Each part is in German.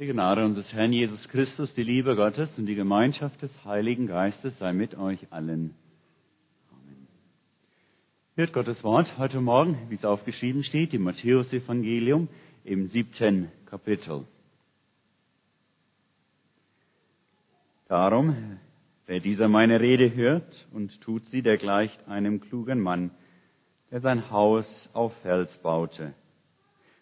Die Gnade unseres Herrn Jesus Christus, die Liebe Gottes und die Gemeinschaft des Heiligen Geistes sei mit euch allen. Amen. Hört Gottes Wort heute Morgen, wie es aufgeschrieben steht, im Matthäus-Evangelium im siebten Kapitel. Darum, wer dieser meine Rede hört und tut sie, der gleicht einem klugen Mann, der sein Haus auf Fels baute.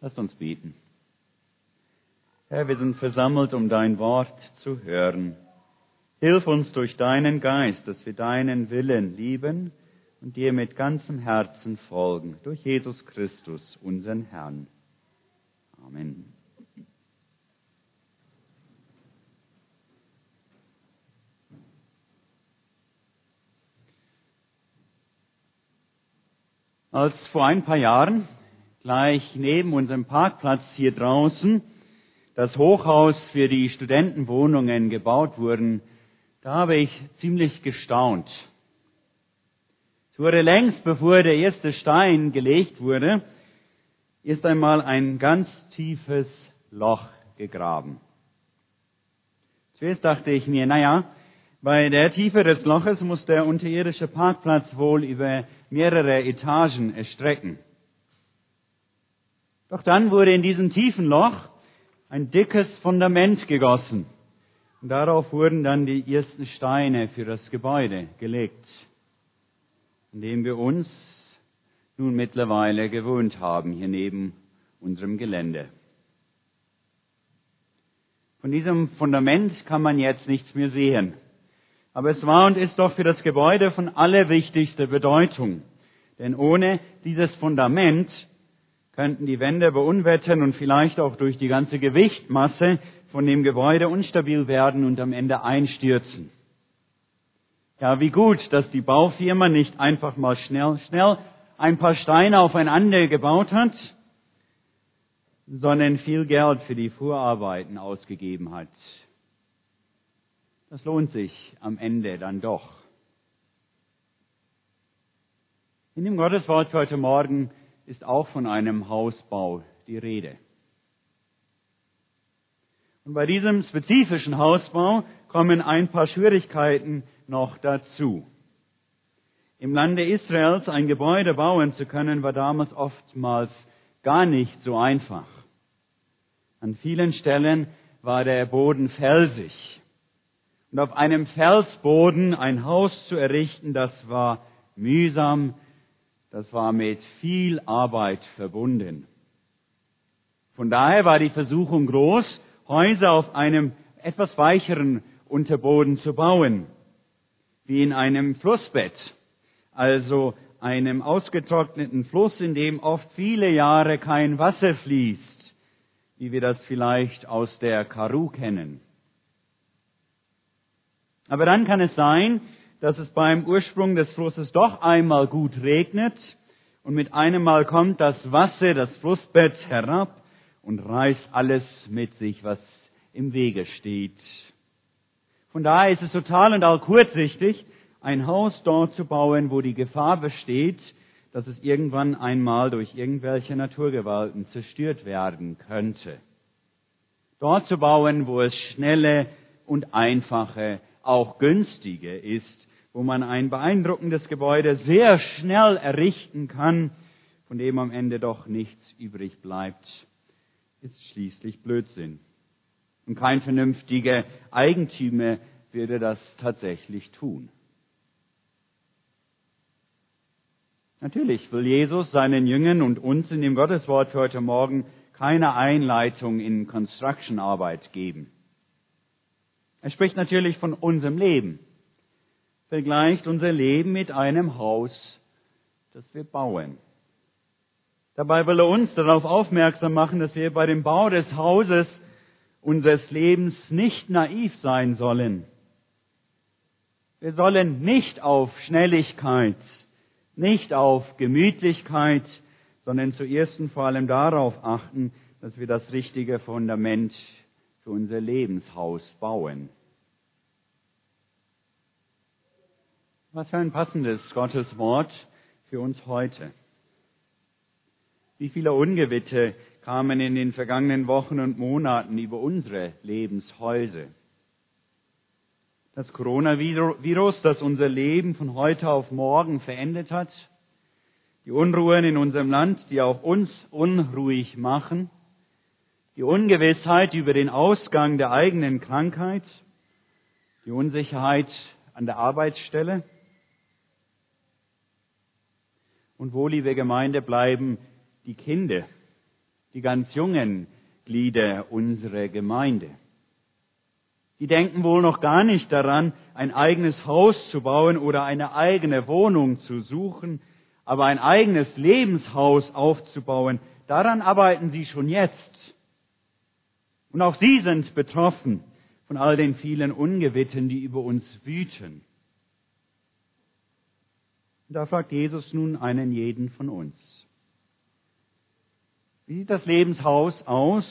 Lass uns beten. Herr, wir sind versammelt, um dein Wort zu hören. Hilf uns durch deinen Geist, dass wir deinen Willen lieben und dir mit ganzem Herzen folgen. Durch Jesus Christus, unseren Herrn. Amen. Als vor ein paar Jahren gleich neben unserem Parkplatz hier draußen das Hochhaus für die Studentenwohnungen gebaut wurden, da habe ich ziemlich gestaunt. Es wurde längst, bevor der erste Stein gelegt wurde, erst einmal ein ganz tiefes Loch gegraben. Zuerst dachte ich mir, naja, bei der Tiefe des Loches muss der unterirdische Parkplatz wohl über mehrere Etagen erstrecken. Doch dann wurde in diesem tiefen Loch ein dickes Fundament gegossen. Und darauf wurden dann die ersten Steine für das Gebäude gelegt, in dem wir uns nun mittlerweile gewohnt haben, hier neben unserem Gelände. Von diesem Fundament kann man jetzt nichts mehr sehen. Aber es war und ist doch für das Gebäude von allerwichtigster Bedeutung. Denn ohne dieses Fundament könnten die Wände bei Unwettern und vielleicht auch durch die ganze Gewichtmasse von dem Gebäude unstabil werden und am Ende einstürzen. Ja, wie gut, dass die Baufirma nicht einfach mal schnell, schnell ein paar Steine aufeinander gebaut hat, sondern viel Geld für die Vorarbeiten ausgegeben hat. Das lohnt sich am Ende dann doch. In dem Gotteswort für heute Morgen ist auch von einem Hausbau die Rede. Und bei diesem spezifischen Hausbau kommen ein paar Schwierigkeiten noch dazu. Im Lande Israels ein Gebäude bauen zu können, war damals oftmals gar nicht so einfach. An vielen Stellen war der Boden felsig. Und auf einem Felsboden ein Haus zu errichten, das war mühsam, das war mit viel Arbeit verbunden. Von daher war die Versuchung groß, Häuser auf einem etwas weicheren Unterboden zu bauen, wie in einem Flussbett, also einem ausgetrockneten Fluss, in dem oft viele Jahre kein Wasser fließt, wie wir das vielleicht aus der Karu kennen. Aber dann kann es sein, dass es beim Ursprung des Flusses doch einmal gut regnet und mit einem Mal kommt das Wasser, das Flussbett herab und reißt alles mit sich, was im Wege steht. Von daher ist es total und auch kurzsichtig, ein Haus dort zu bauen, wo die Gefahr besteht, dass es irgendwann einmal durch irgendwelche Naturgewalten zerstört werden könnte. Dort zu bauen, wo es schnelle und einfache, auch günstige ist, wo man ein beeindruckendes Gebäude sehr schnell errichten kann, von dem am Ende doch nichts übrig bleibt, ist schließlich Blödsinn. Und kein vernünftiger Eigentümer würde das tatsächlich tun. Natürlich will Jesus seinen Jüngern und uns in dem Gotteswort für heute Morgen keine Einleitung in Construction-Arbeit geben. Er spricht natürlich von unserem Leben vergleicht unser Leben mit einem Haus, das wir bauen. Dabei will er uns darauf aufmerksam machen, dass wir bei dem Bau des Hauses unseres Lebens nicht naiv sein sollen. Wir sollen nicht auf Schnelligkeit, nicht auf Gemütlichkeit, sondern zuerst und vor allem darauf achten, dass wir das richtige Fundament für unser Lebenshaus bauen. Was für ein passendes Gottes Wort für uns heute. Wie viele Ungewitte kamen in den vergangenen Wochen und Monaten über unsere Lebenshäuser. Das Coronavirus, das unser Leben von heute auf morgen verändert hat, die Unruhen in unserem Land, die auch uns unruhig machen, die Ungewissheit über den Ausgang der eigenen Krankheit, die Unsicherheit an der Arbeitsstelle. Und wo, liebe Gemeinde, bleiben die Kinder, die ganz jungen Glieder unserer Gemeinde? Die denken wohl noch gar nicht daran, ein eigenes Haus zu bauen oder eine eigene Wohnung zu suchen, aber ein eigenes Lebenshaus aufzubauen, daran arbeiten sie schon jetzt. Und auch sie sind betroffen von all den vielen Ungewitten, die über uns wüten. Da fragt Jesus nun einen jeden von uns. Wie sieht das Lebenshaus aus,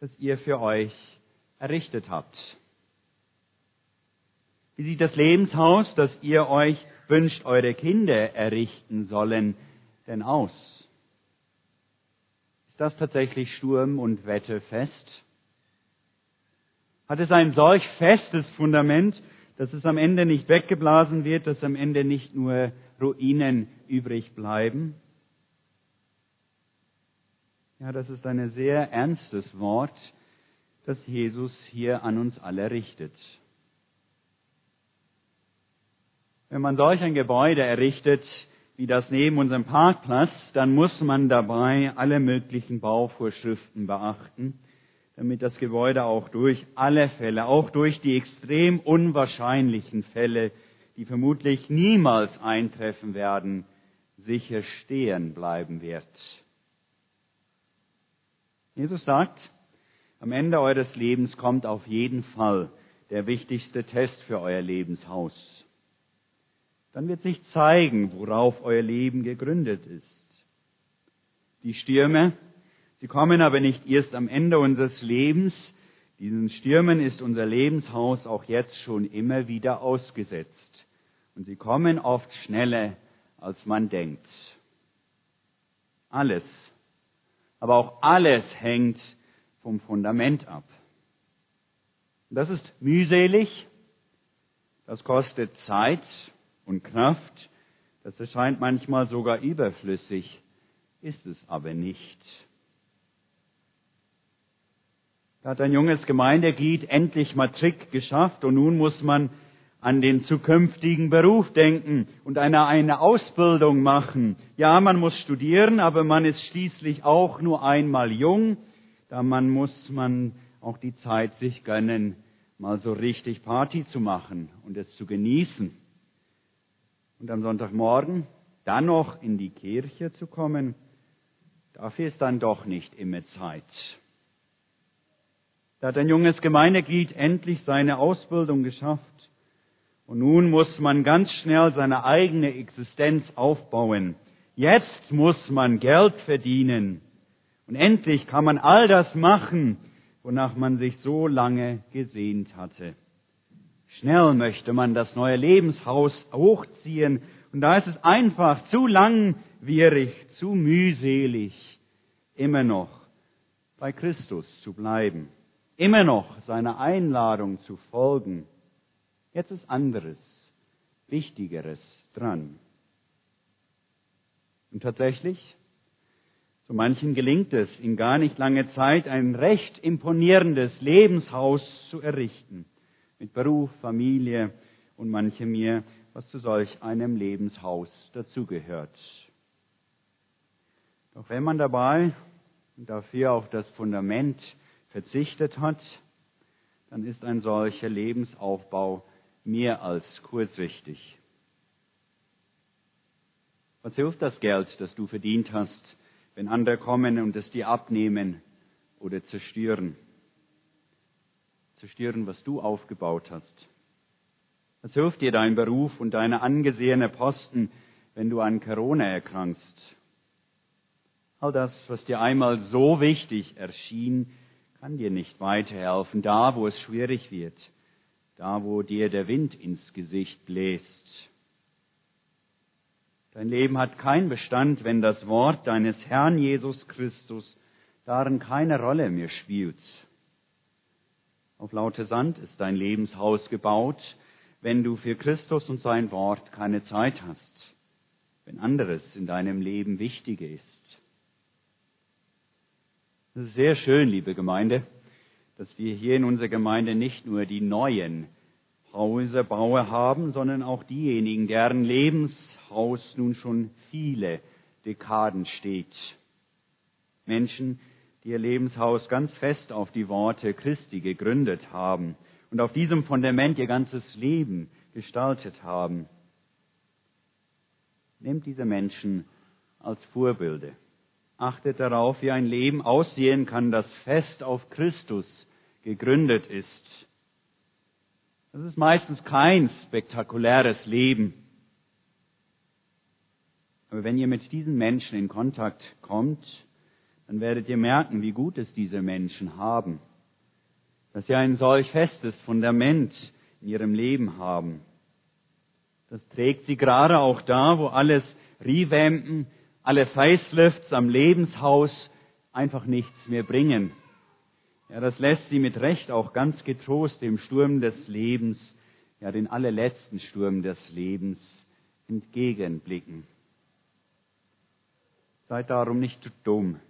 das ihr für euch errichtet habt? Wie sieht das Lebenshaus, das ihr euch wünscht, eure Kinder errichten sollen, denn aus? Ist das tatsächlich Sturm und Wetterfest? Hat es ein solch festes Fundament, dass es am Ende nicht weggeblasen wird, dass am Ende nicht nur Ruinen übrig bleiben? Ja, das ist ein sehr ernstes Wort, das Jesus hier an uns alle richtet. Wenn man solch ein Gebäude errichtet, wie das neben unserem Parkplatz, dann muss man dabei alle möglichen Bauvorschriften beachten, damit das Gebäude auch durch alle Fälle, auch durch die extrem unwahrscheinlichen Fälle, die vermutlich niemals eintreffen werden, sicher stehen bleiben wird. Jesus sagt, am Ende eures Lebens kommt auf jeden Fall der wichtigste Test für euer Lebenshaus. Dann wird sich zeigen, worauf euer Leben gegründet ist. Die Stürme, sie kommen aber nicht erst am Ende unseres Lebens. Diesen Stürmen ist unser Lebenshaus auch jetzt schon immer wieder ausgesetzt. Und sie kommen oft schneller, als man denkt. Alles aber auch alles hängt vom Fundament ab. Das ist mühselig, das kostet Zeit und Kraft, das erscheint manchmal sogar überflüssig, ist es aber nicht. Da hat ein junges Gemeindeglied endlich Matrik geschafft und nun muss man an den zukünftigen Beruf denken und eine, eine Ausbildung machen. Ja, man muss studieren, aber man ist schließlich auch nur einmal jung. Da man muss man auch die Zeit sich gönnen, mal so richtig Party zu machen und es zu genießen. Und am Sonntagmorgen dann noch in die Kirche zu kommen, dafür ist dann doch nicht immer Zeit. Da hat ein junges Gemeindeglied endlich seine Ausbildung geschafft und nun muss man ganz schnell seine eigene Existenz aufbauen. Jetzt muss man Geld verdienen. Und endlich kann man all das machen, wonach man sich so lange gesehnt hatte. Schnell möchte man das neue Lebenshaus hochziehen. Und da ist es einfach zu langwierig, zu mühselig, immer noch bei Christus zu bleiben, immer noch seiner Einladung zu folgen Jetzt ist anderes, Wichtigeres dran. Und tatsächlich, so manchen gelingt es, in gar nicht langer Zeit ein recht imponierendes Lebenshaus zu errichten. Mit Beruf, Familie und manchem mehr, was zu solch einem Lebenshaus dazugehört. Doch wenn man dabei dafür auf das Fundament verzichtet hat, dann ist ein solcher Lebensaufbau mehr als kurzsichtig. Was hilft das Geld, das du verdient hast, wenn andere kommen und es dir abnehmen oder zerstören. Zerstören, was du aufgebaut hast. Was hilft dir dein Beruf und deine angesehene Posten, wenn du an Corona erkrankst? All das, was dir einmal so wichtig erschien, kann dir nicht weiterhelfen, da wo es schwierig wird, da wo dir der Wind ins Gesicht bläst. Dein Leben hat keinen Bestand, wenn das Wort deines Herrn Jesus Christus darin keine Rolle mehr spielt. Auf laute Sand ist dein Lebenshaus gebaut, wenn du für Christus und sein Wort keine Zeit hast, wenn anderes in deinem Leben wichtiger ist. Es ist sehr schön, liebe Gemeinde, dass wir hier in unserer Gemeinde nicht nur die neuen Häuserbauer haben, sondern auch diejenigen, deren Lebenshaus nun schon viele Dekaden steht. Menschen, die ihr Lebenshaus ganz fest auf die Worte Christi gegründet haben und auf diesem Fundament ihr ganzes Leben gestaltet haben. Nehmt diese Menschen als Vorbilder. Achtet darauf, wie ein Leben aussehen kann, das fest auf Christus gegründet ist. Das ist meistens kein spektakuläres Leben. Aber wenn ihr mit diesen Menschen in Kontakt kommt, dann werdet ihr merken, wie gut es diese Menschen haben dass sie ein solch festes Fundament in ihrem Leben haben. Das trägt sie gerade auch da, wo alles Revampen, alle Facelifts am Lebenshaus einfach nichts mehr bringen. Ja, das lässt sie mit Recht auch ganz getrost dem Sturm des Lebens, ja, den allerletzten Sturm des Lebens entgegenblicken. Seid darum nicht dumm,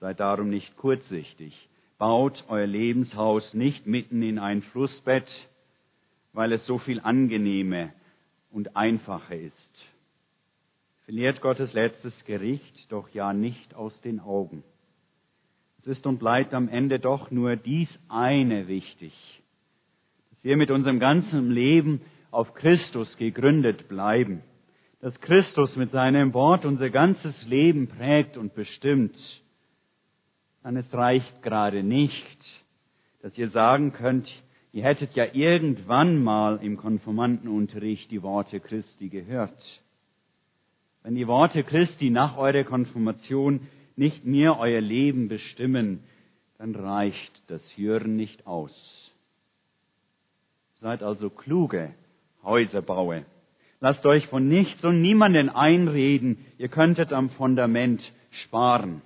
seid darum nicht kurzsichtig, baut euer Lebenshaus nicht mitten in ein Flussbett, weil es so viel angenehmer und einfacher ist. Verliert Gottes letztes Gericht doch ja nicht aus den Augen. Es ist und bleibt am Ende doch nur dies eine wichtig, dass wir mit unserem ganzen Leben auf Christus gegründet bleiben, dass Christus mit seinem Wort unser ganzes Leben prägt und bestimmt, dann es reicht gerade nicht, dass ihr sagen könnt, ihr hättet ja irgendwann mal im Konformantenunterricht die Worte Christi gehört. Wenn die Worte Christi nach eurer Konfirmation nicht mehr euer Leben bestimmen, dann reicht das Hören nicht aus. Seid also kluge Häuserbauer. Lasst euch von nichts und niemanden einreden, ihr könntet am Fundament sparen.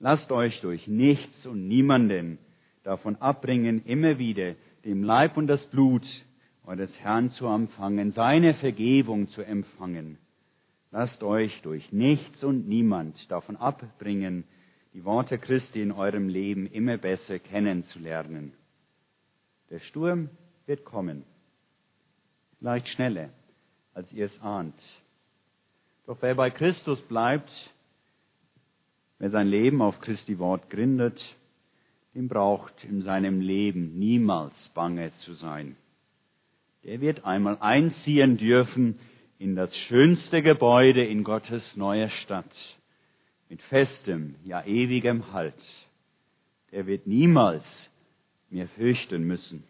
Lasst euch durch nichts und niemanden davon abbringen, immer wieder dem Leib und das Blut eures Herrn zu empfangen, seine Vergebung zu empfangen. Lasst euch durch nichts und niemand davon abbringen, die Worte Christi in eurem Leben immer besser kennenzulernen. Der Sturm wird kommen, vielleicht schneller, als ihr es ahnt. Doch wer bei Christus bleibt, Wer sein Leben auf Christi Wort gründet, dem braucht in seinem Leben niemals bange zu sein. Der wird einmal einziehen dürfen in das schönste Gebäude in Gottes neuer Stadt, mit festem, ja ewigem Halt. Der wird niemals mehr fürchten müssen.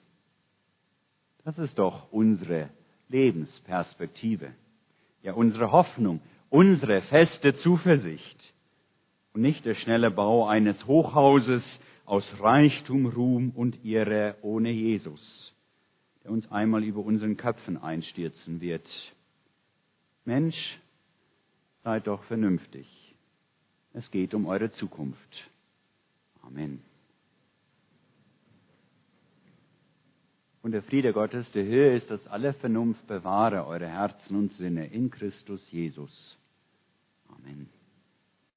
Das ist doch unsere Lebensperspektive, ja unsere Hoffnung, unsere feste Zuversicht und nicht der schnelle Bau eines Hochhauses aus Reichtum, Ruhm und Ehre ohne Jesus, der uns einmal über unseren Köpfen einstürzen wird. Mensch, seid doch vernünftig. Es geht um eure Zukunft. Amen. Und der Friede Gottes, der höher ist als alle Vernunft, bewahre eure Herzen und Sinne in Christus Jesus. Amen.